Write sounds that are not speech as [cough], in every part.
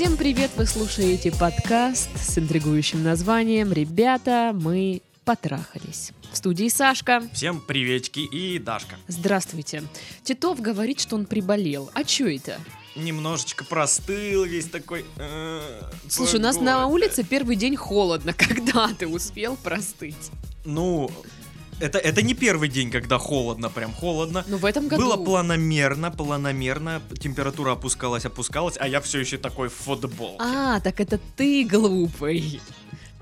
Всем привет! Вы слушаете подкаст с интригующим названием «Ребята, мы потрахались». В студии Сашка. Всем приветики и Дашка. Здравствуйте. Титов говорит, что он приболел. А чё это? Немножечко простыл весь такой. э, Слушай, у нас на улице первый день холодно. [laughs] Когда ты успел простыть? Ну, это, это не первый день, когда холодно, прям холодно. Ну, в этом году... Было планомерно, планомерно, температура опускалась, опускалась, а я все еще такой в футбол. А, так это ты глупый.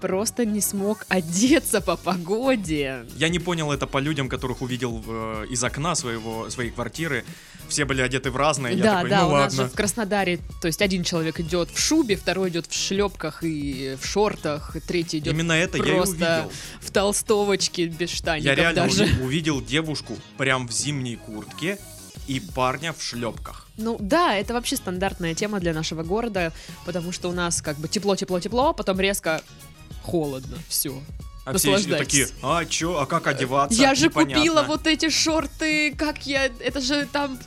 Просто не смог одеться по погоде. Я не понял это по людям, которых увидел э, из окна своего, своей квартиры. Все были одеты в разное. я да, такой, да, ну у нас ладно. же в Краснодаре, то есть один человек идет в шубе, второй идет в шлепках и в шортах, третий идет Именно это я и просто увидел. в толстовочке без штаников Я реально даже. уви- увидел девушку прям в зимней куртке и парня в шлепках. Ну да, это вообще стандартная тема для нашего города, потому что у нас как бы тепло-тепло-тепло, потом резко холодно, все. А все такие, а чё, а как одеваться? Я же Непонятно». купила вот эти шорты, как я, это же там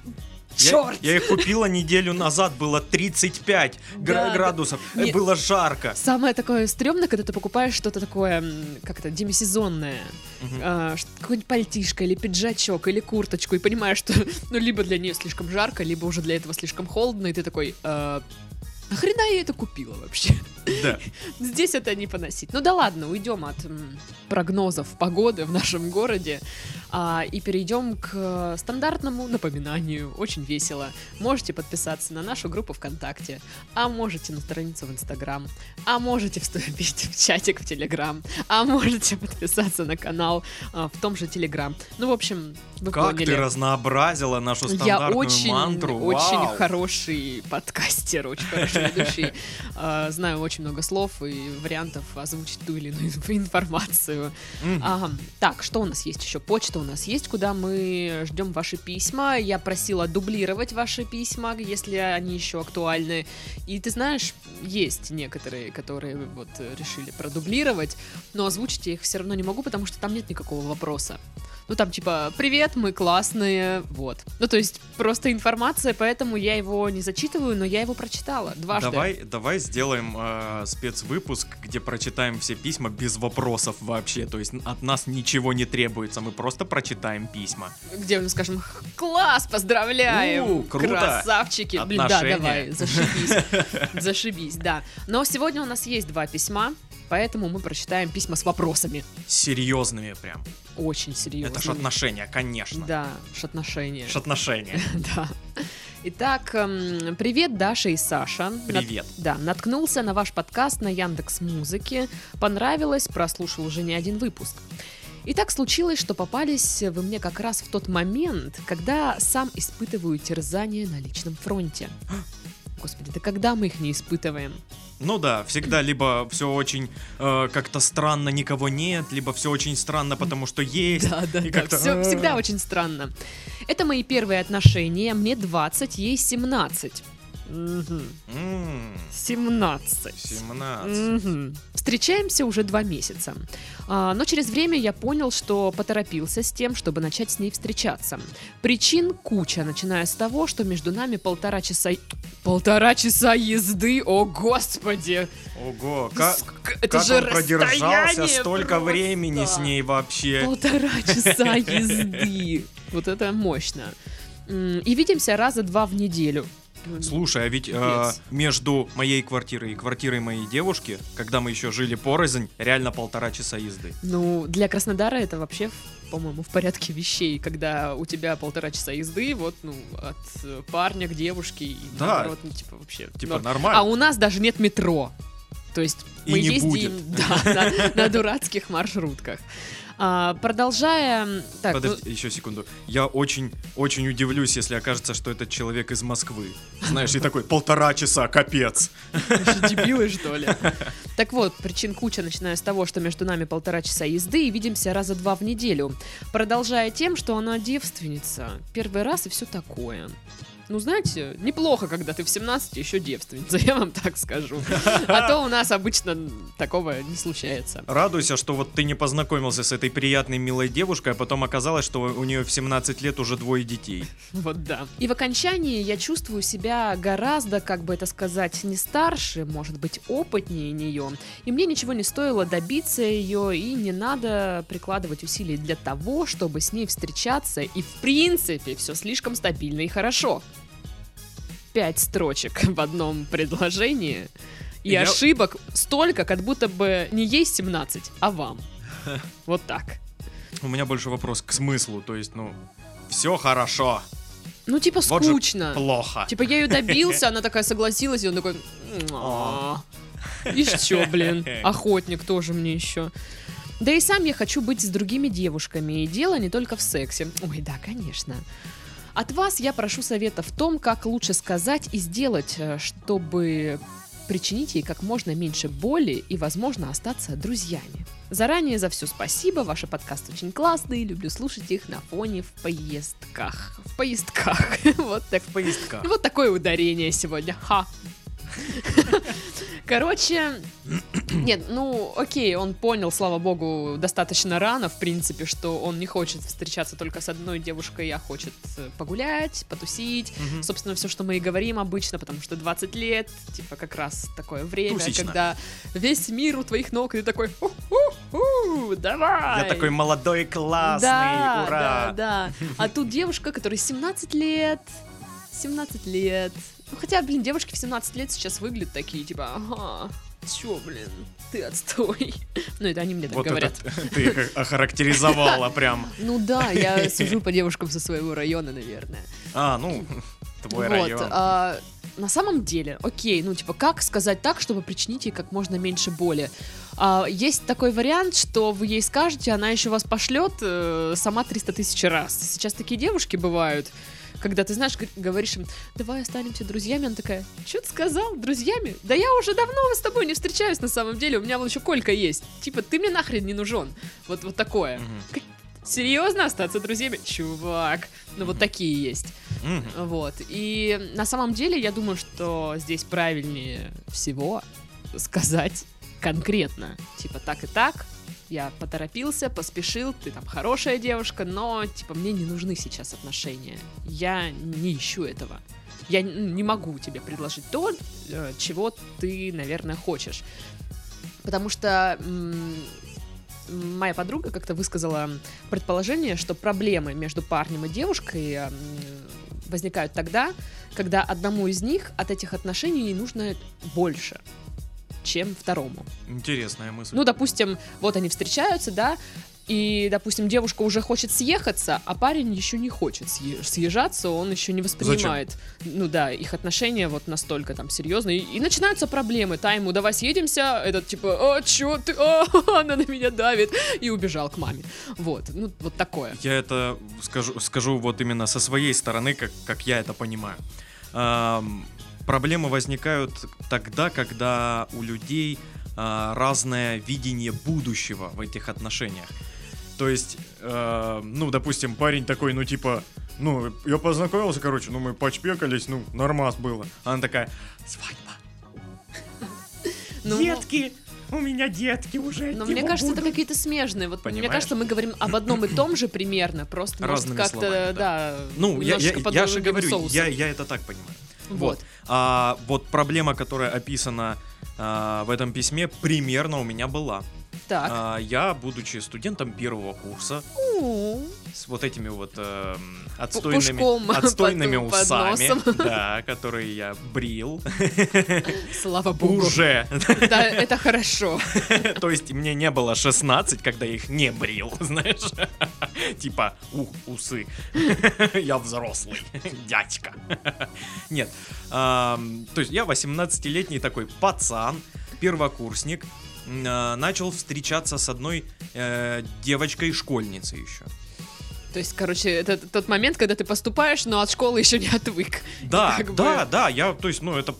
Я- шорт. Я, их купила неделю назад, было 35 гра- Да, градусов, Не- было жарко. Самое такое стрёмное, когда ты покупаешь что-то такое, м, как это, демисезонное. Мгм. а, какой-нибудь пальтишко или пиджачок или курточку и понимаешь, что [laughs] ну либо для нее слишком жарко, либо уже для этого слишком холодно, и ты такой, а, нахрена я это купила вообще? Да. Здесь это не поносить. Ну да ладно, уйдем от прогнозов погоды в нашем городе а, и перейдем к стандартному напоминанию. Очень весело. Можете подписаться на нашу группу ВКонтакте, а можете на страницу в Инстаграм, а можете вступить в чатик в Телеграм, а можете подписаться на канал а, в том же Телеграм. Ну, в общем, вы Как поняли. ты разнообразила нашу Я стандартную очень, мантру. очень Вау. хороший подкастер, очень хороший ведущий. [laughs] А, Знаю очень много слов и вариантов озвучить ту или иную [laughs] информацию. Мгм. Ага. Так, что у нас есть еще? Почта у нас есть, куда мы ждем ваши письма. Я просила дублировать ваши письма, если они еще актуальны. И ты знаешь, есть некоторые, которые вот решили продублировать, но озвучить я их все равно не могу, потому что там нет никакого вопроса. Ну там типа «Привет, мы классные», вот. Ну то есть просто информация, поэтому я его не зачитываю, но я его прочитала дважды. Давай, давай сделаем э, спецвыпуск, где прочитаем все письма без вопросов вообще. То есть от нас ничего не требуется, мы просто прочитаем письма. Где мы скажем «Х, «Класс, поздравляем!» У, круто. Красавчики! Блин, да, Отношения. давай, зашибись. [laughs] Зашибись, да. Но сегодня у нас есть два письма, поэтому мы прочитаем письма с вопросами. Серьезными прям. Очень серьезно. Это ж отношения, конечно. Да, шатношения. Шатношения. [laughs] Да. Итак, эм, привет, Даша и Саша. Нат- Привет. Да, наткнулся на ваш подкаст на Яндекс Музыке. Понравилось, прослушал уже не один выпуск. И так случилось, что попались вы мне как раз в тот момент, когда сам испытываю терзание на личном фронте. [gasps] Господи, да когда мы их не испытываем? Ну да, всегда либо все очень э, как-то странно, никого нет, либо все очень странно, потому что есть. Да, да, да, всё- «А». всегда очень странно. Это мои первые отношения, мне 20, ей 17. Мгм. М, 17. 17. Мгм. Встречаемся уже два месяца. А, но через время я понял, что поторопился с тем, чтобы начать с ней встречаться. Причин куча, начиная с того, что между нами полтора часа... Полтора часа езды, о господи! Ого, как, Это как же он продержался столько просто! времени с ней вообще? Полтора [laughs] часа езды. Вот это мощно. И видимся раза два в неделю. Слушай, а ведь э, между моей квартирой и квартирой моей девушки, когда мы еще жили порознь, реально полтора часа езды. Ну, для Краснодара это вообще, по-моему, в порядке вещей, когда у тебя полтора часа езды, вот, ну, от э, парня к девушке, и Да. наоборот, ну, типа, вообще. Типа норм. нормально. А у нас даже нет метро. То есть И мы ездим [laughs] да, на, на дурацких маршрутках. А, продолжая... Так, ну, Подожди, еще секунду. Я очень, очень удивлюсь, если окажется, что этот человек из Москвы. Знаешь, и такой полтора часа, капец. Дебилы, что ли? [laughs] Так вот, причин куча, начиная с того, что между нами полтора часа езды и видимся раза два в неделю. Продолжая тем, что она девственница. Первый раз и все такое. Ну, знаете, неплохо, когда ты в 17 еще девственница, [laughs] я вам так скажу. А то у нас обычно такого не случается. Радуйся, что вот ты не познакомился с этой приятной, милой девушкой, а потом оказалось, что у нее в 17 лет уже двое детей. [laughs] Вот да. И в окончании я чувствую себя гораздо, как бы это сказать, не старше, может быть, опытнее нее. И мне ничего не стоило добиться ее, и не надо прикладывать усилий для того, чтобы с ней встречаться. И в принципе все слишком стабильно и хорошо. Пять строчек [laughs] в одном предложении. И Я- ошибок столько, как будто бы не ей 17, а вам. [laughs] Вот так. У меня больше вопрос к смыслу, то есть, ну, все хорошо, Ну, типа, Вот скучно. плохо. Типа, я ее [laughs] добился, она такая согласилась, и он такой... «А, И что, блин, охотник тоже мне еще. Да и сам я хочу быть с другими девушками, и дело не только в сексе. Ой, да, конечно. От вас я прошу совета в том, как лучше сказать и сделать, э, чтобы причинить ей как можно меньше боли и, возможно, остаться друзьями. Заранее за все спасибо, ваши подкасты очень классные, люблю слушать их на фоне в поездках. В поездках. [laughs] Вот так. В поездках. Вот такое ударение сегодня. Ха. Короче, [clears throat] нет, ну, окей, он понял, слава богу, достаточно рано, в принципе, что он не хочет встречаться только с одной девушкой, а хочет э, погулять, потусить. Мгм. Собственно, все, что мы и говорим обычно, потому что 20 лет, типа, как раз такое время, Тусично. когда весь мир у твоих ног, и ты такой, «У-ху-ху, давай! Я такой молодой, классный, да, ура! Да, да. А тут девушка, которой 17 лет. 17 лет. Ну, хотя, блин, девушки в 17 лет сейчас выглядят такие, типа, ага, чё, блин, ты отстой. [laughs] Ну, это они мне так Вот говорят. это [laughs] ты их охарактеризовала прям. Ну да, я [laughs] сужу по девушкам со своего района, наверное. А, ну, твой вот, район. а, на самом деле, окей, ну типа, как сказать так, чтобы причинить ей как можно меньше боли? А, есть такой вариант, что вы ей скажете, она еще вас пошлет э, сама 300 тысяч раз. Сейчас такие девушки бывают, когда ты знаешь, говоришь им, давай останемся друзьями, она такая, что ты сказал, друзьями? Да я уже давно с тобой не встречаюсь на самом деле, у меня вон еще Колька есть. Типа, ты мне нахрен не нужен. Вот, вот такое. Серьезно остаться друзьями? Чувак. Ну вот такие есть. Вот. И на самом деле я думаю, что здесь правильнее всего сказать конкретно. Типа так и так. Я поторопился, поспешил, ты там хорошая девушка, но типа мне не нужны сейчас отношения. Я не ищу этого. Я н- не могу тебе предложить то, э, чего ты, наверное, хочешь. Потому что моя подруга как-то высказала предположение, что проблемы между парнем и девушкой м, возникают тогда, когда одному из них от этих отношений нужно больше, чем второму. Интересная мысль. Ну, допустим, вот они встречаются, да, и, допустим, девушка уже хочет съехаться, а парень еще не хочет съе- съезжаться, он еще не воспринимает, ну да, их отношения вот настолько там серьезные. И, и начинаются проблемы. Та ему, давай съедемся, этот типа, а, чё ты, а, [laughs] она на меня давит, и убежал к маме. Вот, ну, вот такое. Я это скажу, скажу вот именно со своей стороны, как, как я это понимаю. Ам, проблемы возникают тогда, когда у людей а, разное видение будущего в этих отношениях. То есть, э, ну, допустим, парень такой, ну, типа, ну, я познакомился, короче, ну, мы почпекались, ну, нормас было. Она такая, свадьба. [laughs] Ну, детки, у меня детки уже. Но от мне кажется, это будут». какие-то смежные. Вот мне Понимаешь? кажется, мы говорим об одном и том же примерно, просто может Разными как-то, словами, да, Ну, я, же говорю, соусом. я, я это так понимаю. Вот. А вот проблема, которая описана а, в этом письме, примерно у меня была. Так. А, я, будучи студентом первого курса, У, с вот этими вот эм, отстойными, пушком [laughs] отстойными под- под усами, носом. [laughs] да, которые я брил [laughs] Слава богу. уже. Да, это хорошо. То есть мне не было 16, когда я их не брил, знаешь? Типа, ух, усы. Я взрослый, дядька. Нет. То есть я 18-летний такой пацан, первокурсник, а, начал встречаться с одной э, девочкой-школьницей еще. То есть, короче, это тот момент, когда ты поступаешь, но от школы еще не отвык. [laughs] Да, как бы- да, да, я, то есть, ну, это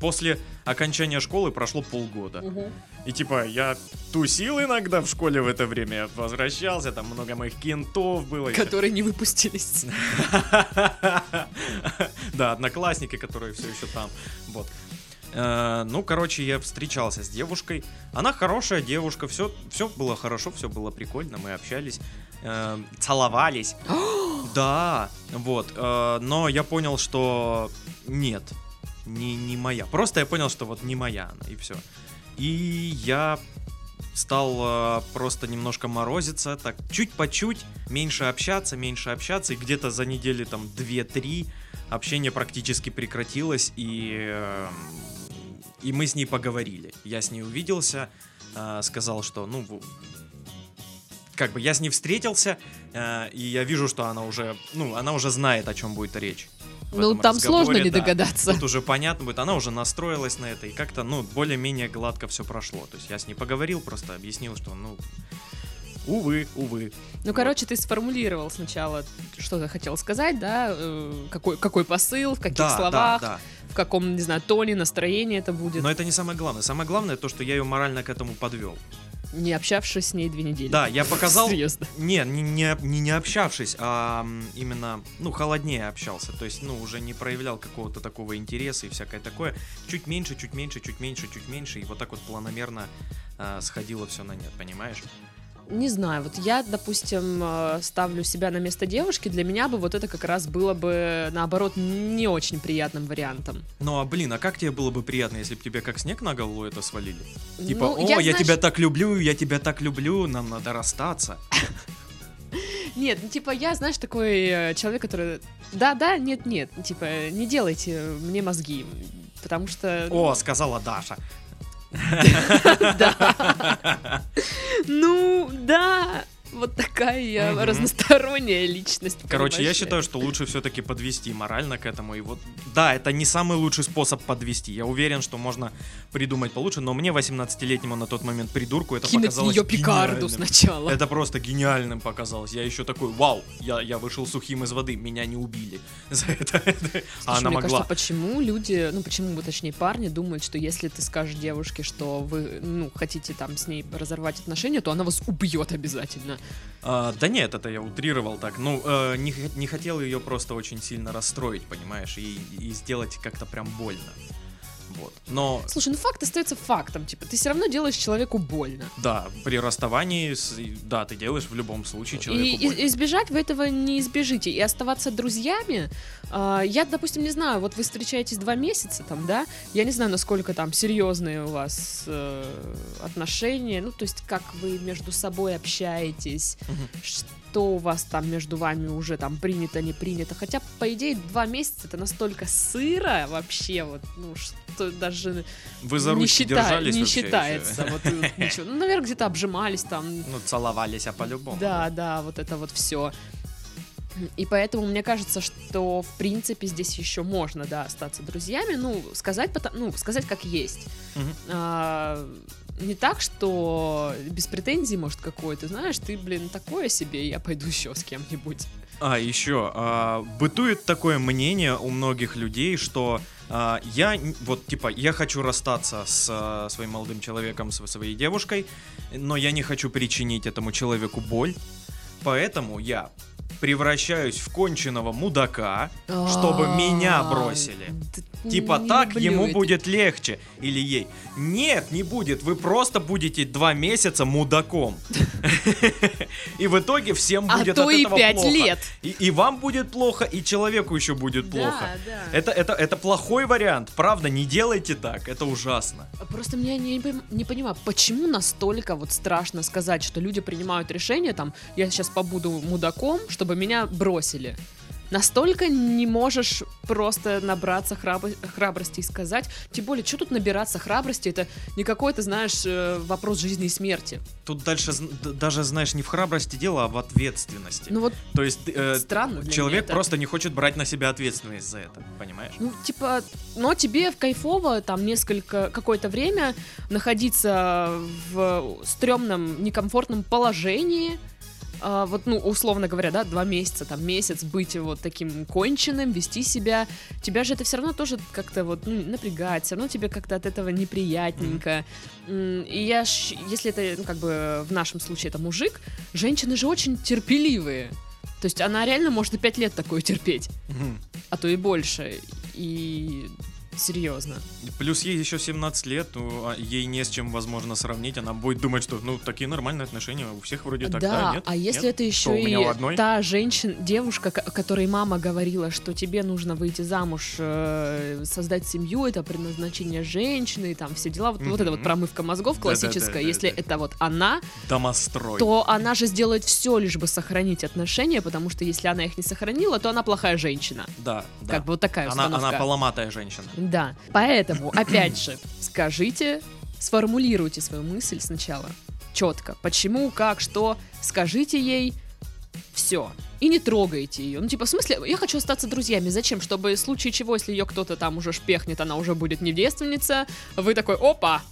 после окончания школы прошло полгода. И типа я тусил иногда в школе в это время, я возвращался, там много моих кентов было. Которые не выпустились. [laughs] Да, одноклассники, которые все еще там. Вот. Э, Ну, короче, я встречался с девушкой. Она хорошая девушка, все, все было хорошо, все было прикольно, мы общались, э, целовались. [gasps] Да, вот. э, Но я понял, что нет, не, не моя. Просто я понял, что вот не моя она, и все. И я стал э, просто немножко морозиться, так чуть по чуть, меньше общаться, меньше общаться, и где-то за недели там 2-3 общение практически прекратилось, и, э, и мы с ней поговорили. Я с ней увиделся, э, сказал, что, ну, как бы я с ней встретился, э, и я вижу, что она уже, ну, она уже знает, о чем будет речь. Ну, там сложно не да. догадаться. Тут уже понятно будет, она уже настроилась на это, и как-то, ну, более-менее гладко все прошло. То есть я с ней поговорил, просто объяснил, что, ну, увы, увы. Ну, короче, ты сформулировал сначала, что ты хотел сказать, да, э, какой, какой посыл, в каких да, словах, да, да. В каком, не знаю, тоне, настроении это будет, Но это не самое главное. Самое главное то, что я ее морально к этому подвел. не общавшись с ней две недели. Да, я показал... Серьезно. Не, не, не, не, не общавшись, а именно, ну, холоднее общался. То есть, ну, уже не проявлял какого-то такого интереса и всякое такое. Чуть меньше, чуть меньше, чуть меньше, чуть меньше. И вот так вот планомерно а, сходило все на нет, понимаешь? Не знаю, вот я, допустим, э, ставлю себя на место девушки, для меня бы вот это как раз было бы, наоборот, не очень приятным вариантом. Ну, а блин, а как тебе было бы приятно, если бы тебе как снег на голову это свалили? Типа, Ну, о, я, знаешь, тебя так люблю, я тебя так люблю, нам надо расстаться. [laughs] Нет, ну, типа, я, знаешь, такой э, человек, который... Да-да, нет-нет, типа, не делайте мне мозги, потому что... О, сказала Даша. [laughs] [laughs] Да. Ну, да. Вот такая я Мгм. разносторонняя личность. Короче, я понимаешь? считаю, что лучше все-таки подвести морально к этому. И вот, да, это не самый лучший способ подвести. Я уверен, что можно придумать получше, но мне, 18-летнему на тот момент придурку, это Кинуть показалось нее пикарду гениальным. сначала. Это просто гениальным показалось. Я еще такой, вау, я, я вышел сухим из воды, меня не убили [laughs] за это. А Слушай, она мне могла. кажется, почему люди, ну почему, точнее, парни думают, что если ты скажешь девушке, что вы, ну, хотите там с ней разорвать отношения, то она вас убьет обязательно. А, да нет, это я утрировал так. Ну, э, не, не хотел ее просто очень сильно расстроить, понимаешь, и, и сделать как-то прям больно. Вот. Но Слушай, ну факт остается фактом, типа, ты все равно делаешь человеку больно. Да, при расставании, и- да, ты делаешь в любом случае И, человеку и- больно. избежать вы этого не избежите. И оставаться друзьями, а, я, допустим, не знаю, вот вы встречаетесь два месяца там, да, я не знаю, насколько там серьезные у вас э, отношения, ну, то есть как вы между собой общаетесь, Мгм. Что у вас там между вами уже там принято, не принято. Хотя, по идее, два месяца это настолько сыро вообще, вот, ну, что даже Вы за не, счита- держались не считается. Вот, э, ничего. Ну, наверное, где-то обжимались там, Ну, целовались, а по-любому. да, да, вот это вот все. И поэтому мне кажется, что в принципе здесь еще можно, да, остаться друзьями, ну сказать, ну сказать как есть. Мгм. А, не так, что без претензий, может, какой-то, знаешь, ты, блин, такое себе, я пойду [laughs] еще с кем-нибудь. А, еще, а, бытует такое мнение у многих людей, что а, я, вот, типа, я хочу расстаться с а, своим молодым человеком, со своей девушкой, но я не хочу причинить этому человеку боль, поэтому я превращаюсь в конченого мудака, чтобы меня А, бросили. Типа не так ему это. будет легче. Или ей. Нет, не будет. Вы просто будете два месяца мудаком. [laughs] И в итоге всем А будет то от этого пять плохо. лет. И, и вам будет плохо, и человеку еще будет плохо. Это, это, это плохой вариант. Правда, не делайте так. Это ужасно. Просто меня не понимаю, почему настолько вот страшно сказать, что люди принимают решение, там, я сейчас побуду мудаком, чтобы меня бросили. Настолько не можешь просто набраться храбро- храбрости и сказать. Тем более, что тут набираться храбрости? Это не какой-то, знаешь, э, вопрос жизни и смерти. Тут дальше даже, знаешь, не в храбрости дело, а в ответственности. Ну вот То есть э, странно. человек просто не хочет брать на себя ответственность за это. Понимаешь? Ну, типа, но тебе в кайфово там несколько, какое-то время находиться в стрёмном, некомфортном положении, а, вот, ну, условно говоря, да, два месяца, там, месяц быть вот таким конченным, вести себя, тебя же это все равно тоже как-то вот, ну, напрягает, все равно тебе как-то от этого неприятненько. И я, ж- если это, ну, как бы в нашем случае это мужик, женщины же очень терпеливые. То есть она реально может и пять лет такое терпеть, а то и больше. И серьезно. Плюс ей еще 17 лет, ну, а ей не с чем, возможно, сравнить. Она будет думать, что, ну, такие нормальные отношения у всех вроде так, да, да, нет? а если Нет? это еще Что, и одной? та женщина, девушка, ко- которой мама говорила, что тебе нужно выйти замуж, э, создать семью, это предназначение женщины, там все дела, вот, вот это вот промывка мозгов классическая, если это вот она, Домострой. то она же сделает все, лишь бы сохранить отношения, потому что если она их не сохранила, то она плохая женщина. Да, да. Как бы вот такая она, установка. она поломатая женщина. Да, поэтому, опять же, скажите, сформулируйте свою мысль сначала четко. Почему, как, что, скажите ей все. И не трогайте ее. Ну, типа, в смысле, я хочу остаться друзьями. Зачем? Чтобы в случае чего, если ее кто-то там уже шпехнет, она уже будет не девственница, вы такой, опа,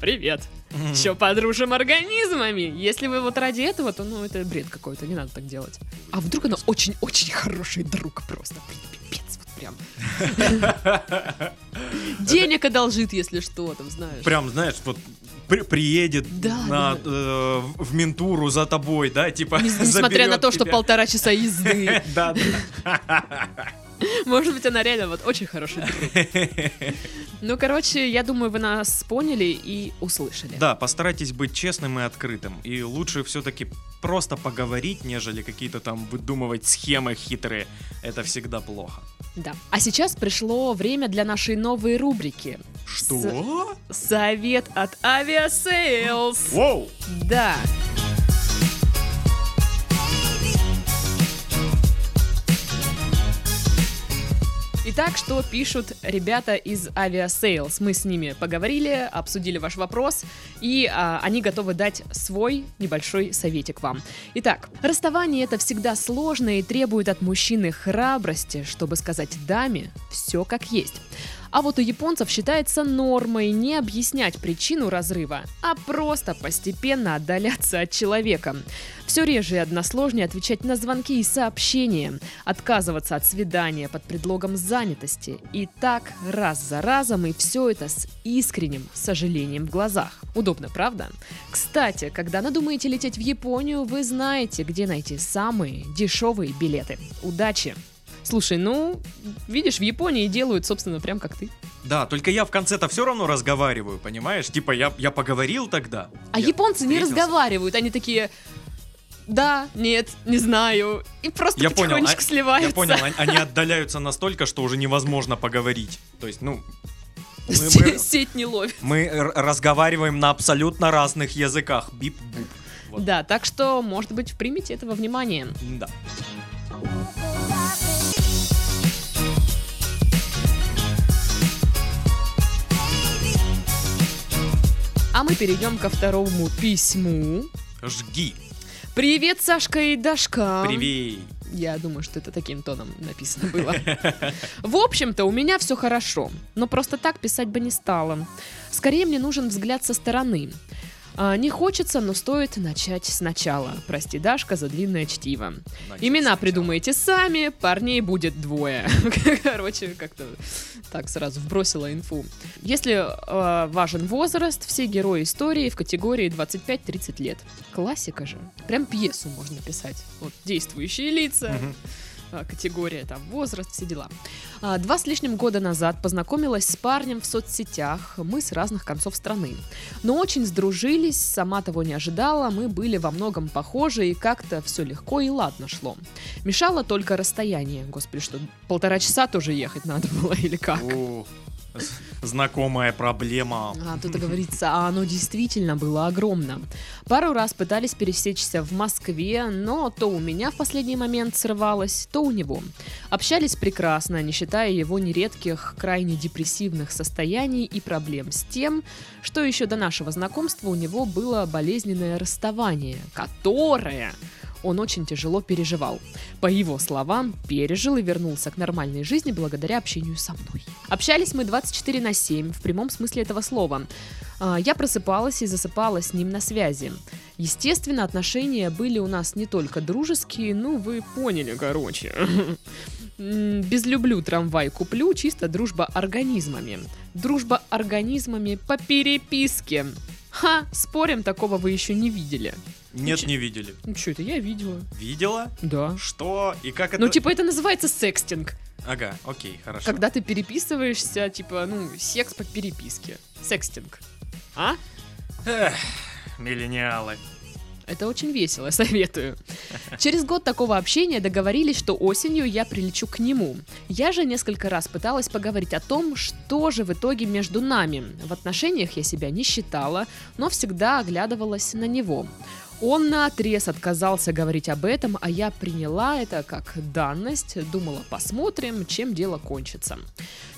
привет. Еще подружим организмами. Если вы вот ради этого, то, ну, это бред какой-то, не надо так делать. А вдруг она очень-очень хороший друг просто. Пипец, прям. Денег одолжит, если что, там, знаешь. Прям, знаешь, вот при- приедет Да, на, да. э, в ментуру за тобой, да, типа Не- Несмотря на то, что тебя. полтора часа езды. [laughs] Да, да. [laughs] [laughs] Может быть, она реально вот очень хороший друг. [laughs] Ну, короче, я думаю, вы нас поняли и услышали. Да, постарайтесь быть честным и открытым. И лучше все-таки просто поговорить, нежели какие-то там выдумывать схемы хитрые. Это всегда плохо. Да. А сейчас пришло время для нашей новой рубрики. Что? Совет от Aviasales. Воу! Да. Итак, что пишут ребята из Aviasales? Мы с ними поговорили, обсудили ваш вопрос, и а, они готовы дать свой небольшой советик вам. Итак, расставание это всегда сложно и требует от мужчины храбрости, чтобы сказать даме все как есть. А вот у японцев считается нормой не объяснять причину разрыва, а просто постепенно отдаляться от человека. Все реже и односложнее отвечать на звонки и сообщения, отказываться от свидания под предлогом занятости. И так раз за разом, и все это с искренним сожалением в глазах. Удобно, правда? Кстати, когда надумаете лететь в Японию, вы знаете, где найти самые дешевые билеты. Удачи! Слушай, ну, видишь, в Японии делают, собственно, прям как ты. Да, только я в конце-то все равно разговариваю, понимаешь? Типа я, я поговорил тогда. А японцы не встретился. разговаривают, они такие, да, нет, не знаю, и просто Я понял, потихонечку а- сливаются. Я понял, они- они отдаляются настолько, что уже невозможно поговорить. То есть, ну, мы, мы- [laughs] Сеть не ловит. мы разговариваем на абсолютно разных языках. Бип-буп. Вот. Да, так что, может быть, примите этого внимание. Да. А мы перейдем ко второму письму. Жги. Привет, Сашка и Дашка. Привет. Я думаю, что это таким тоном написано было. В общем-то, у меня все хорошо, но просто так писать бы не стала. Скорее мне нужен взгляд со стороны. А, Не хочется, но стоит начать сначала. Прости, Дашка, за длинное чтиво. Значит, Имена сначала. придумайте сами, парней будет двое. [laughs] Короче, как-то так сразу вбросила инфу. Если э, важен возраст, все герои истории в категории 25-30 лет. Классика же. Прям пьесу можно писать. Вот действующие лица, Мгм. А, категория, там, возраст, все дела. А, Два с лишним года назад познакомилась с парнем в соцсетях, мы с разных концов страны. Но очень сдружились, сама того не ожидала, мы были во многом похожи и как-то все легко и ладно шло. Мешало только расстояние. Господи, что, полтора часа тоже ехать надо было или как? О, Знакомая проблема. А, тут говорится, а оно действительно было огромно. Пару раз пытались пересечься в Москве, но то у меня в последний момент срывалось, то у него. Общались прекрасно, не считая его нередких, крайне депрессивных состояний и проблем с тем, что еще до нашего знакомства у него было болезненное расставание, которое он очень тяжело переживал. По его словам, пережил и вернулся к нормальной жизни благодаря общению со мной. Общались мы 24 на 7, в прямом смысле этого слова. А, Я просыпалась и засыпала с ним на связи. Естественно, отношения были у нас не только дружеские, ну, вы поняли, короче. Без люблю трамвай куплю, чисто дружба организмами. Дружба организмами по переписке. Ха, спорим, такого вы еще не видели. Нет, не видели. Ну что это, я видела. Видела? Да. Что? И как это? Ну, типа, это называется секстинг. Ага, окей, хорошо. Когда ты переписываешься, типа, ну, секс по переписке. Секстинг. А? Эх, миллениалы. Это очень весело, [laughs] советую. Через год такого общения договорились, что осенью я прилечу к нему. Я же несколько раз пыталась поговорить о том, что же в итоге между нами. В отношениях я себя не считала, но всегда оглядывалась на него. Он на отрез отказался говорить об этом, а я приняла это как данность, думала, посмотрим, чем дело кончится.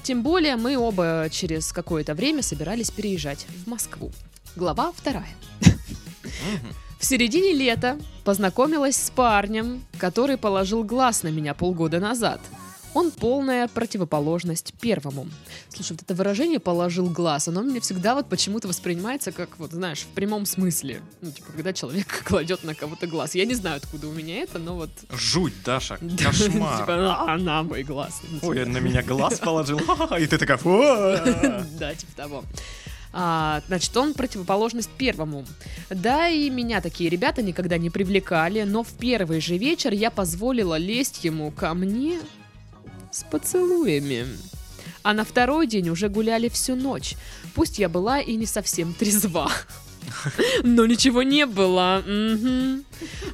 Тем более мы оба через какое-то время собирались переезжать в Москву. Глава вторая. В середине лета познакомилась с парнем, который положил глаз на меня полгода назад. Он полная противоположность первому. Слушай, вот это выражение «положил глаз», оно мне всегда вот почему-то воспринимается как, вот знаешь, в прямом смысле. Ну, типа, когда человек [laughs] кладет на кого-то глаз. Я не знаю, откуда у меня это, но вот... Жуть, Даша, [laughs] кошмар. Типа, «А, на мой глаз. Ну, Ой, типа, на меня глаз [laughs] положил, и ты такая. Да, типа того. А, значит, он противоположность первому. Да, и меня такие ребята никогда не привлекали, но в первый же вечер я позволила лезть ему ко мне с поцелуями. А на второй день уже гуляли всю ночь. Пусть я была и не совсем [laughs] трезва. Но ничего не было. Мгм.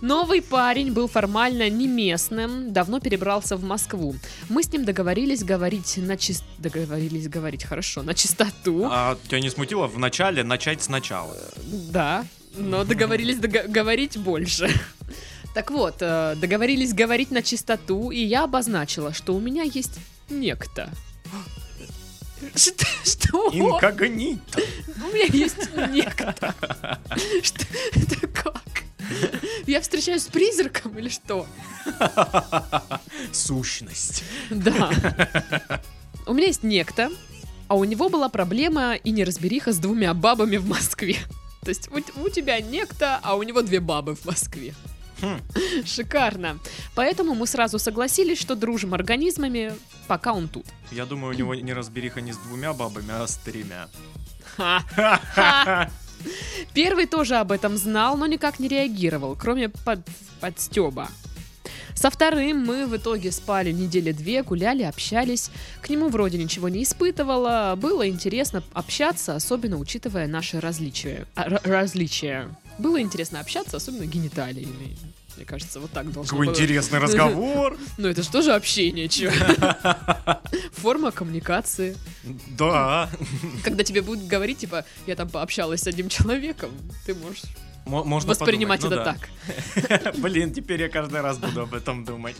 Новый парень был формально не местным, давно перебрался в Москву. Мы с ним договорились говорить на чис... Договорились говорить хорошо, на чистоту. А тебя не смутило в начале начать сначала? Да, но договорились дого- говорить больше. Так вот, э, договорились говорить на чистоту, и я обозначила, что у меня есть некто. Что? Что? Инкогнито. У меня есть некто. Что? Это как? Я встречаюсь с призраком или что? Сущность. Да. У меня есть некто, а у него была проблема и неразбериха с двумя бабами в Москве. То есть у, у тебя некто, а у него две бабы в Москве. Хм. Шикарно. Поэтому мы сразу согласились, что дружим организмами, пока он тут. Я думаю, у него не разбериха не с двумя бабами, а с тремя. Ха. Ха. Первый тоже об этом знал, но никак не реагировал, кроме под, подстеба. Со вторым мы в итоге спали недели две, гуляли, общались. К нему вроде ничего не испытывала. Было интересно общаться, особенно учитывая наши различия. А, р- различия. Было интересно общаться, особенно гениталиями. Мне кажется, вот так должно Какой было. интересный разговор. [laughs] Ну это же общение, чё? [laughs] Форма коммуникации. Да. Когда тебе будут говорить, типа, я там пообщалась с одним человеком, ты можешь Мо- Можно воспринимать подумать, это ну так. да. [laughs] Блин, теперь я каждый раз буду об этом думать.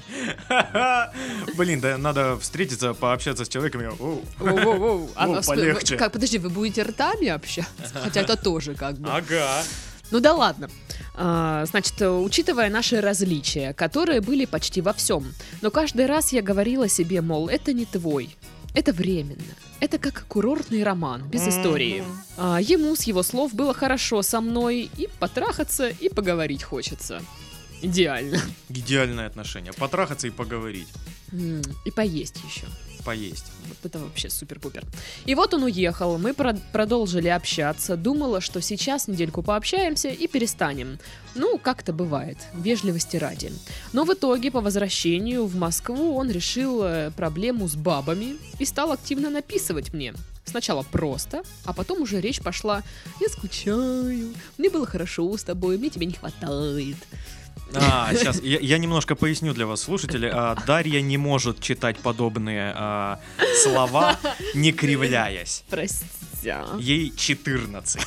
Блин, да надо встретиться, пообщаться с человеком. и, «Оу». Воу-воу-воу. А О, вас- полегче. Подожди, вы будете ртами общаться? Хотя это тоже как бы. Ага. Ну да ладно. А, Значит, учитывая наши различия, которые были почти во всем, но каждый раз я говорила себе, мол, это не твой, это временно. Это как курортный роман, без истории. А ему с его слов было хорошо со мной, и потрахаться, и поговорить хочется. Идеально. Идеальное отношение. Потрахаться и поговорить. И поесть еще. Поесть. Вот это вообще супер-пупер. И вот он уехал, мы про- продолжили общаться, думала, что сейчас недельку пообщаемся и перестанем. Ну, как-то бывает, вежливости ради. Но в итоге, по возвращению в Москву, он решил э, проблему с бабами и стал активно написывать мне. Сначала просто, а потом уже речь пошла «Я скучаю, мне было хорошо с тобой, мне тебя не хватает». А, сейчас я, я немножко поясню для вас, слушатели. А, Дарья не может читать подобные а, слова, не кривляясь. Простя. Ей 14.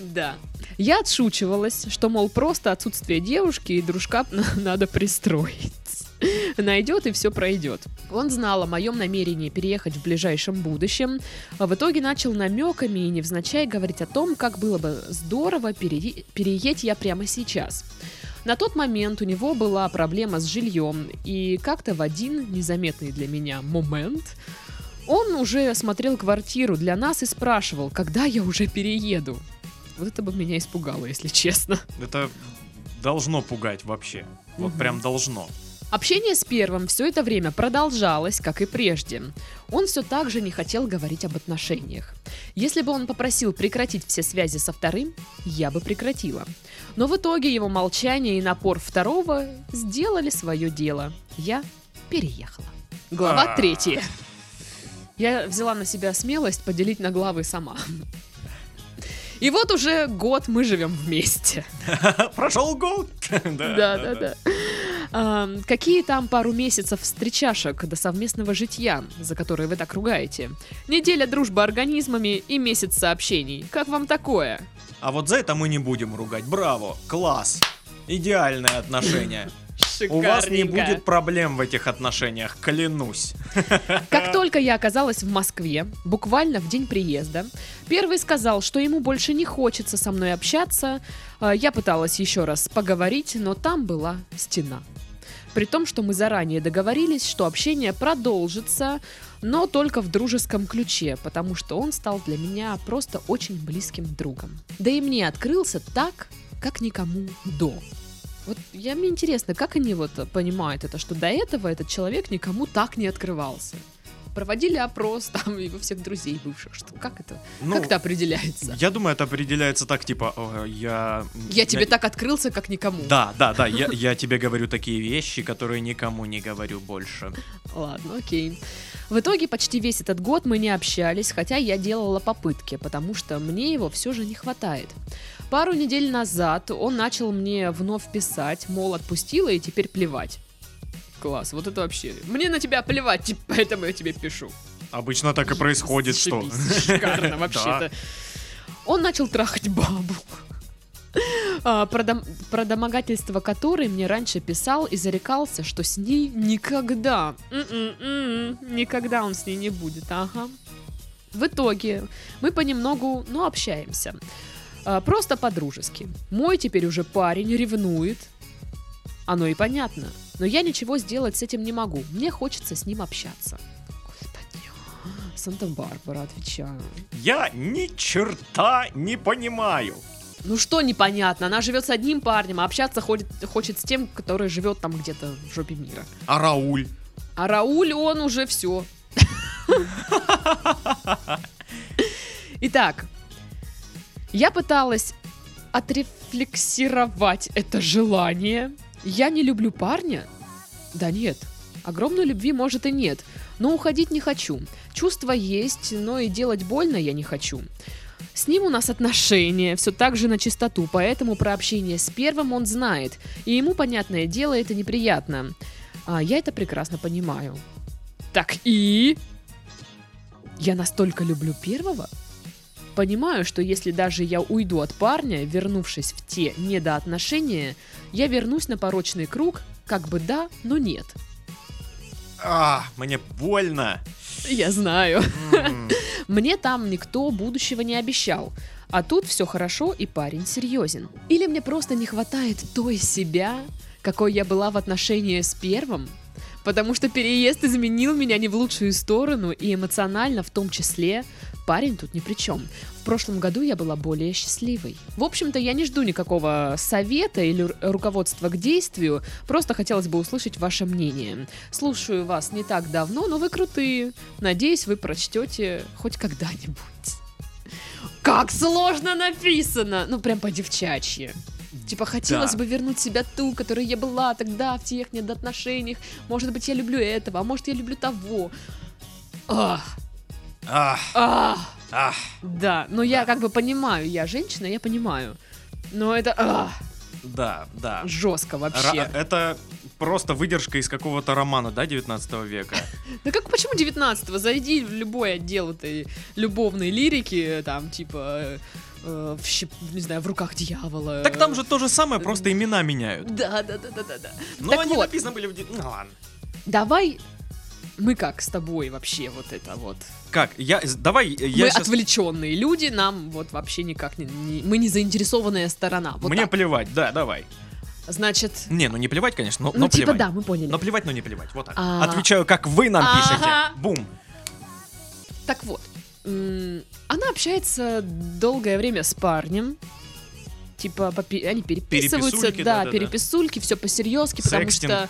Да. Я отшучивалась, что, мол, просто отсутствие девушки и дружка [laughs] надо пристроить. [laughs] Найдет и все пройдет. Он знал о моем намерении переехать в ближайшем будущем, а в итоге начал намеками и невзначай говорить о том, как было бы здорово перее- переехать я прямо сейчас. На тот момент у него была проблема с жильем, и как-то в один незаметный для меня момент он уже смотрел квартиру для нас и спрашивал, когда я уже перееду. Вот это бы меня испугало, если честно. Это должно пугать вообще. Вот Мгм. прям должно. Общение с первым все это время продолжалось, как и прежде. Он все так же не хотел говорить об отношениях. Если бы он попросил прекратить все связи со вторым, я бы прекратила. Но в итоге его молчание и напор второго сделали свое дело. Я переехала. Глава А. третья. Я взяла на себя смелость поделить на главы сама. И вот уже год мы живем вместе. [laughs] Прошел год. [laughs] Да, да, да. Какие там пару месяцев встречашек до совместного житья, за которые вы так ругаете? Неделя дружбы организмами и месяц сообщений. Как вам такое? А вот за это мы не будем ругать. Браво, класс. Идеальное отношение. У вас не Шикарненько. будет проблем в этих отношениях, клянусь. Как только я оказалась в Москве, буквально в день приезда, первый сказал, что ему больше не хочется со мной общаться. А, Я пыталась еще раз поговорить, но там была стена. При том, что мы заранее договорились, что общение продолжится, но только в дружеском ключе, потому что он стал для меня просто очень близким другом. Да и мне открылся так, как никому до. Вот я мне интересно, как они вот понимают это, что до этого этот человек никому так не открывался. Проводили опрос [laughs] там и у всех друзей бывших. Что, как это? Ну, как это определяется? Я думаю, это определяется так, типа, «О, я... Я тебе так открылся, как никому. Да, да, да, я, [laughs] я тебе говорю такие вещи, которые никому не говорю больше. Ладно, окей. В итоге почти весь этот год мы не общались, хотя я делала попытки, потому что мне его все же не хватает. Пару недель назад он начал мне вновь писать, мол, отпустила и теперь плевать. Класс, вот это вообще. Мне на тебя плевать, типа, поэтому я тебе пишу. Обычно так и происходит, что... Шикарно [laughs] вообще-то. Он начал трахать бабу. А, Про, дом- про домогательство которой мне раньше писал и зарекался, что с ней никогда, м-м-м, никогда он с ней не будет, ага. В итоге мы понемногу, ну, общаемся. А, Просто по-дружески. Мой теперь уже парень ревнует. Оно и понятно. Но я ничего сделать с этим не могу. Мне хочется с ним общаться. Санта-Барбара, отвечаю. Я ни черта не понимаю. Ну что непонятно? Она живет с одним парнем, а общаться ходит, хочет с тем, который живет там где-то в жопе мира. А Рауль? А Рауль, он уже все. Итак, я пыталась отрефлексировать это желание. Я не люблю парня? Да нет. Огромной любви может и нет. Но уходить не хочу. Чувства есть, но и делать больно я не хочу. С ним у нас отношения, все так же на чистоту, поэтому про общение с первым он знает. И ему, понятное дело, это неприятно. А я это прекрасно понимаю. Так и... Я настолько люблю первого? Понимаю, что если даже я уйду от парня, вернувшись в те недоотношения, я вернусь на порочный круг, как бы да, но нет. А, мне больно. Я знаю. [laughs] Мне там никто будущего не обещал. А тут все хорошо и парень серьезен. Или мне просто не хватает той себя, какой я была в отношении с первым? Потому что переезд изменил меня не в лучшую сторону и эмоционально в том числе. Парень тут ни при чем. В прошлом году я была более счастливой. В общем-то, я не жду никакого совета или ру- руководства к действию, просто хотелось бы услышать ваше мнение. Слушаю вас не так давно, но вы крутые. Надеюсь, вы прочтете хоть когда-нибудь. Как сложно написано! Ну, прям по-девчачьи. Типа, хотелось Да. бы вернуть себя ту, которой я была тогда в тех недоотношениях. Может быть, я люблю этого, а может, я люблю того. Ах, Ах, ах. ах. Да, но я как бы понимаю, я женщина, я понимаю. Но это ах, Да, да. жестко Ра- вообще. это просто выдержка из какого-то романа, да, 19 века? [laughs] Ну как почему 19-го? Зайди в любой отдел этой любовной лирики, там, типа, э, в не знаю, в руках дьявола. Так там же то же самое, просто имена меняют. Да, да, да, да, да, да. Но Так они написаны были в... Ну ладно. Давай мы как с тобой вообще вот это вот. Как? Я, давай, э, я мы щас- отвлеченные люди, нам вот вообще никак не, не- мы не заинтересованная сторона. Вот Мне так. плевать, да, давай. Значит, Не, ну не плевать, конечно, но, ну но типа плевать. да, мы поняли. Но плевать, но не плевать. Вот так. А. Отвечаю, как вы нам Ага. пишете. Бум. Так вот, она общается долгое время с парнем. Типа, попи- они переписываются, Переписульки, да, да-да-да. переписульки, все по-серьезки, потому что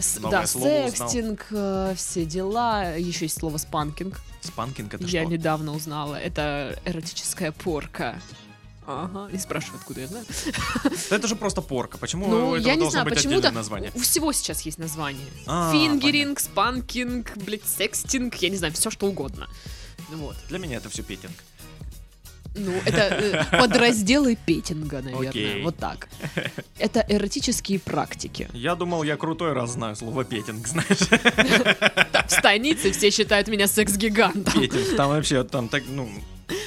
с- Новое да, слово узнал. секстинг, э, все дела, еще есть слово спанкинг. Спанкинг это Я что? недавно узнала, это эротическая порка. Ага, не спрашивай, откуда я знаю. Да Это же просто порка. Почему Ну, я не должно знаю, быть почему-то отдельное название? у всего сейчас есть название. А, Фингеринг, спанкинг, блядь, секстинг, я не знаю, все что угодно. Вот. Для меня это все петинг. Ну, это э, подразделы петинга, наверное. Окей. Вот так. Это эротические практики. Я думал, я крутой, раз знаю слово петинг, знаешь. В станице все считают меня секс-гигантом. Петинг, там вообще, там так, ну,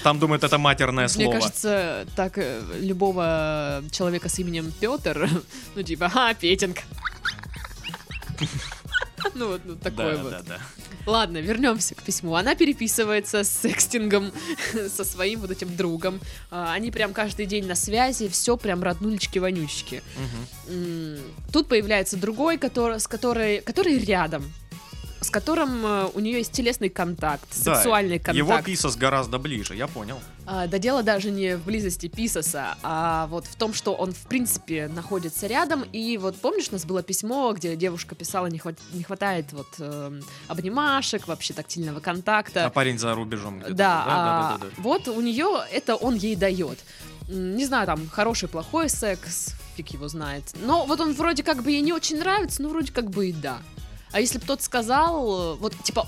там думают, это матерное Мне слово. кажется, так э, любого человека с именем Петр, [laughs] ну типа, а, Петинг. [laughs] Ну вот, ну такое да, вот. да, да. Ладно, вернемся к письму. Она переписывается с секстингом [laughs] со своим вот этим другом. А, Они прям каждый день на связи, все прям роднулечки-вонючки. Тут появляется другой, который, с которой, который рядом, с которым э, у нее есть телесный контакт, Да, сексуальный контакт. Его писас гораздо ближе, я понял. А, да дело даже не в близости Писоса, а вот в том, что он в принципе находится рядом. И вот помнишь, у нас было письмо, где девушка писала, не, хват- не хватает вот эм, обнимашек, вообще тактильного контакта. А парень за рубежом Да. Да, а да, да, да. вот у нее это он ей дает. Не знаю, там хороший, плохой секс, фиг его знает. Но вот он вроде как бы ей не очень нравится, ну вроде как бы и да. А если бы тот сказал, э, вот типа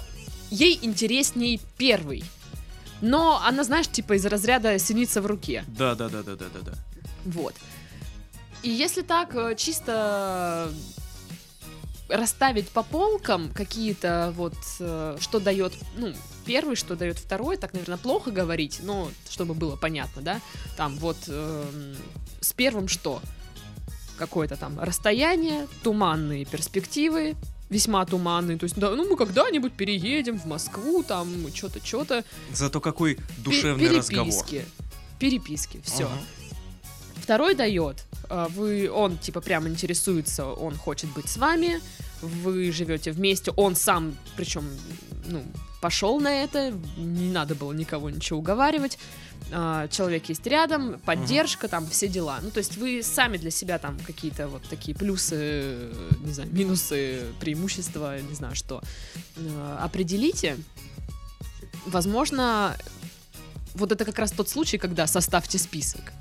ей интересней первый. Но она, знаешь, типа из разряда синица в руке. Да, да, да, да, да, да, да. Вот. И если так э, чисто расставить по полкам какие-то вот, э, что дает, ну, первый, что дает второй, так, наверное, плохо говорить, но чтобы было понятно, да, там вот эм, с первым что? Какое-то там расстояние, туманные перспективы, весьма туманные, то есть, да, ну, мы когда-нибудь переедем в Москву, там, что-то, что-то. Зато какой душевный переписки. разговор. Переписки, все. Ага. Второй дает, а, вы, он типа прям интересуется, он хочет быть с вами, вы живете вместе, он сам, причем, ну, пошел на это, не надо было никого ничего уговаривать, А, человек есть рядом, поддержка, там все дела. Ну, то есть вы сами для себя там какие-то вот такие плюсы, не знаю, минусы, преимущества, не знаю что, э, определите. Возможно, вот это как раз тот случай, когда составьте список.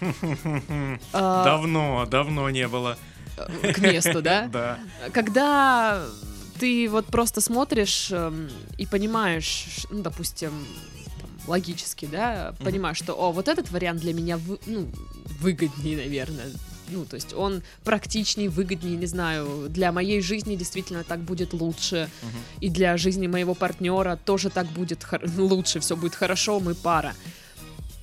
[laughs] А, Давно, давно не было. к месту, да? [laughs] Да. Когда ты вот просто смотришь эм, и понимаешь, ну, допустим, логически, да, понимаешь, что, о, вот этот вариант для меня, вы- ну, выгоднее, наверное. Ну, то есть он практичнее, выгоднее, не знаю, для моей жизни действительно так будет лучше, Мгм. и для жизни моего партнера тоже так будет хор- лучше, все будет хорошо, мы пара.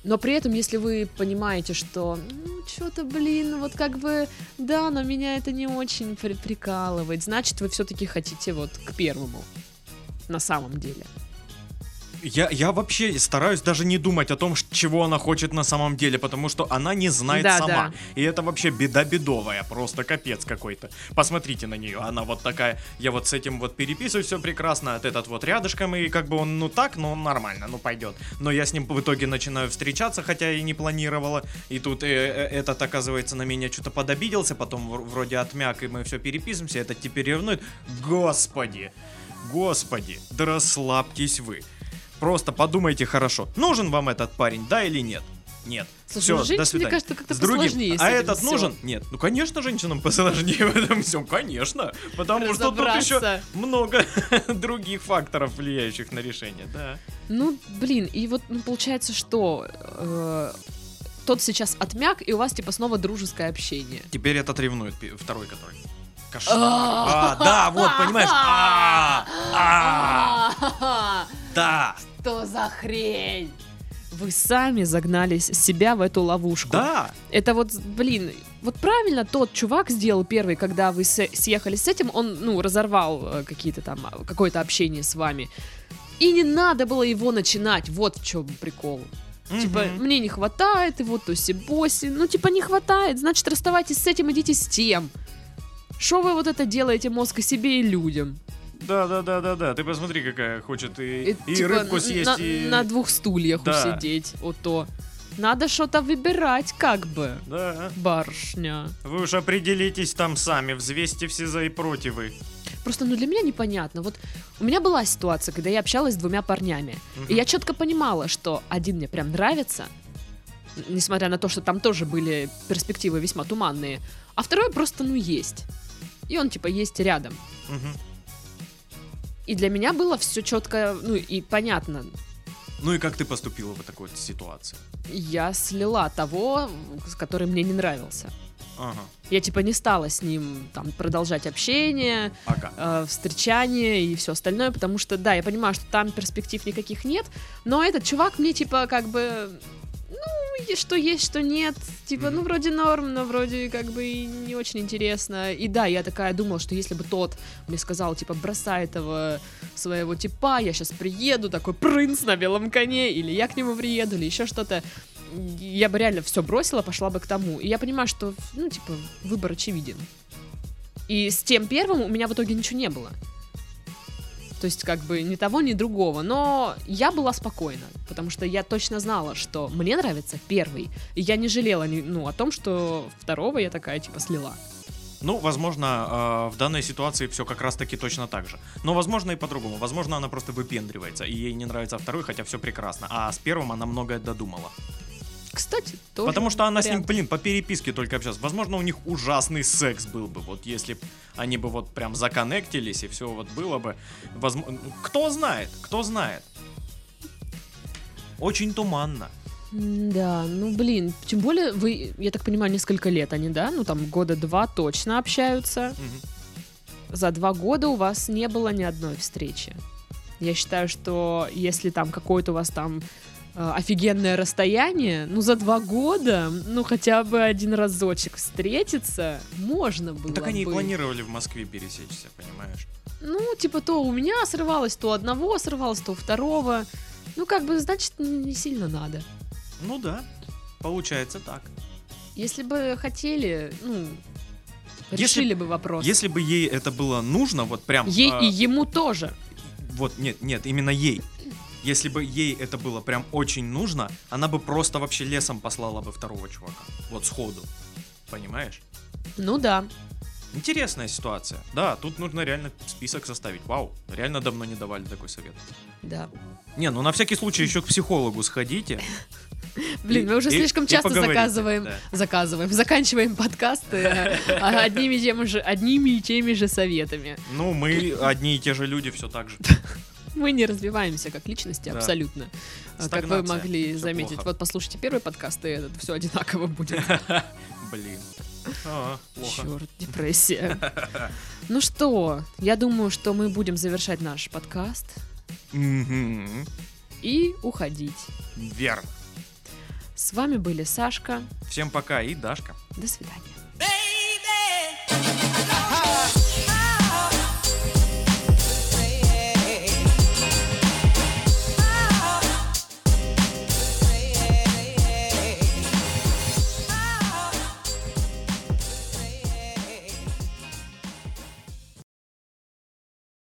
Но при этом, если вы понимаете, что, ну, что-то, блин, вот как бы, да, но меня это не очень при- прикалывает, значит, вы все-таки хотите вот к первому. На самом деле. Я, я вообще стараюсь даже не думать о том, чего она хочет на самом деле, потому что она не знает Да, сама. да. И это вообще беда бедовая, просто капец какой-то. Посмотрите на нее, она вот такая, я вот с этим вот переписываюсь, все прекрасно, от этот вот рядышком, и как бы он, ну так, ну нормально, ну пойдет. Но я с ним в итоге начинаю встречаться, хотя и не планировала, и тут э, э, этот, оказывается, на меня что-то подобиделся, потом вроде отмяк, и мы все переписываемся, этот теперь ревнует. Господи, господи, да расслабьтесь вы. Просто подумайте хорошо, нужен вам этот парень, да или нет? Нет. Слушай, Все, ну, до женщине, мне свидания. кажется, как-то С другим. а этот всё. нужен? Нет. Ну, конечно, женщинам посложнее [laughs] в этом всем, конечно. Потому что тут еще много [laughs] других факторов, влияющих на решение, да. Ну, блин, и вот ну, получается, что э, тот сейчас отмяк, и у вас типа снова дружеское общение. Теперь этот ревнует, второй который. Кошмар. А, да, вот, понимаешь? А, а, Да, Что за хрень? Вы сами загнали себя в эту ловушку. да. Это вот, блин, вот правильно тот чувак сделал первый, когда вы съехали с этим, он, ну, разорвал э, какие-то там, а, какое-то общение с вами. И не надо было его начинать, вот в чем прикол. Типа, Мгм. мне не хватает, и вот тоси-боси. Ну, типа, не хватает, значит, расставайтесь с этим, идите с тем. Что вы вот это делаете, мозг и себе, и людям? Да, да, да, да, да. Ты посмотри, какая хочет и, И, и типа, рыбку съесть, на, и. на двух стульях Да. усидеть, вот то. Надо что-то выбирать, как бы, Да. барышня. Вы уж определитесь там сами, взвесьте все за и противы. Просто, ну, для меня непонятно. Вот у меня была ситуация, когда я общалась с двумя парнями. Мгм. И я четко понимала, что один мне прям нравится, несмотря на то, что там тоже были перспективы весьма туманные, а второй просто, ну, есть. И он, типа, есть рядом. Мгм. И для меня было все четко, ну, и понятно. Ну и как ты поступила в такой ситуации? Я слила того, который мне не нравился. Ага. Я, типа, не стала с ним там продолжать общение, Ага. э, встречание и все остальное, потому что, да, я понимаю, что там перспектив никаких нет, но этот чувак мне, типа, как бы, ну, и что есть, что нет, типа, ну, Мгм. вроде норм, но вроде, как бы, и не очень интересно. И да, я такая думала, что если бы тот мне сказал, типа, бросай этого своего типа, я сейчас приеду, такой принц на белом коне, или я к нему приеду, или еще что-то, я бы реально все бросила, пошла бы к тому. И я понимаю, что, ну, типа, выбор очевиден. И с тем первым у меня в итоге ничего не было. То есть, как бы, ни того, ни другого. Но я была спокойна, потому что я точно знала, что мне нравится первый. И я не жалела ну, о том, что второго я такая, типа, слила. Ну, возможно, э, в данной ситуации все как раз-таки точно так же. Но, возможно, и по-другому. Возможно, она просто выпендривается, и ей не нравится второй, хотя все прекрасно. А с первым она многое додумала. Кстати, тоже Потому что она с ним, вариант. блин, по переписке только общалась. Возможно, у них ужасный секс был бы. Вот если б они бы вот прям законнектились, и все вот было бы. Возможно, кто знает, кто знает. Очень туманно. Да, ну блин, тем более вы, я так понимаю, несколько лет они, да? Ну там года два точно общаются. Мгм. За два года у вас не было ни одной встречи. Я считаю, что если там какое-то у вас там офигенное расстояние, ну за два года, ну хотя бы один разочек встретиться можно было Ну, так они и бы. планировали в Москве пересечься, понимаешь? Ну, типа, то у меня срывалось, то одного срывалось, то второго. Ну, как бы, значит, не сильно надо. Ну да, получается так. Если бы хотели, ну, Если- решили бы вопрос. Если бы ей это было нужно, вот прям... Ей а, и ему тоже. Вот, нет, нет, именно ей. Если бы ей это было прям очень нужно, она бы просто вообще лесом послала бы второго чувака. Вот сходу. Понимаешь? Ну да. Интересная ситуация. Да, тут нужно реально список составить. Вау, реально давно не давали такой совет. Да. Не, ну на всякий случай еще к психологу сходите. Блин, мы уже слишком часто заказываем, заказываем, заканчиваем подкасты э, а, одними и теми же советами. Ну, мы одни и те же люди, все так же. Мы не развиваемся как личности Да. абсолютно. А, Как вы могли заметить. плохо. Вот послушайте первый подкаст, и этот все одинаково будет. [laughs] Блин. А. Черт, депрессия. [laughs] Ну что, я думаю, что мы будем завершать наш подкаст и уходить. Верно. С вами были Сашка. Всем пока и Дашка. До свидания.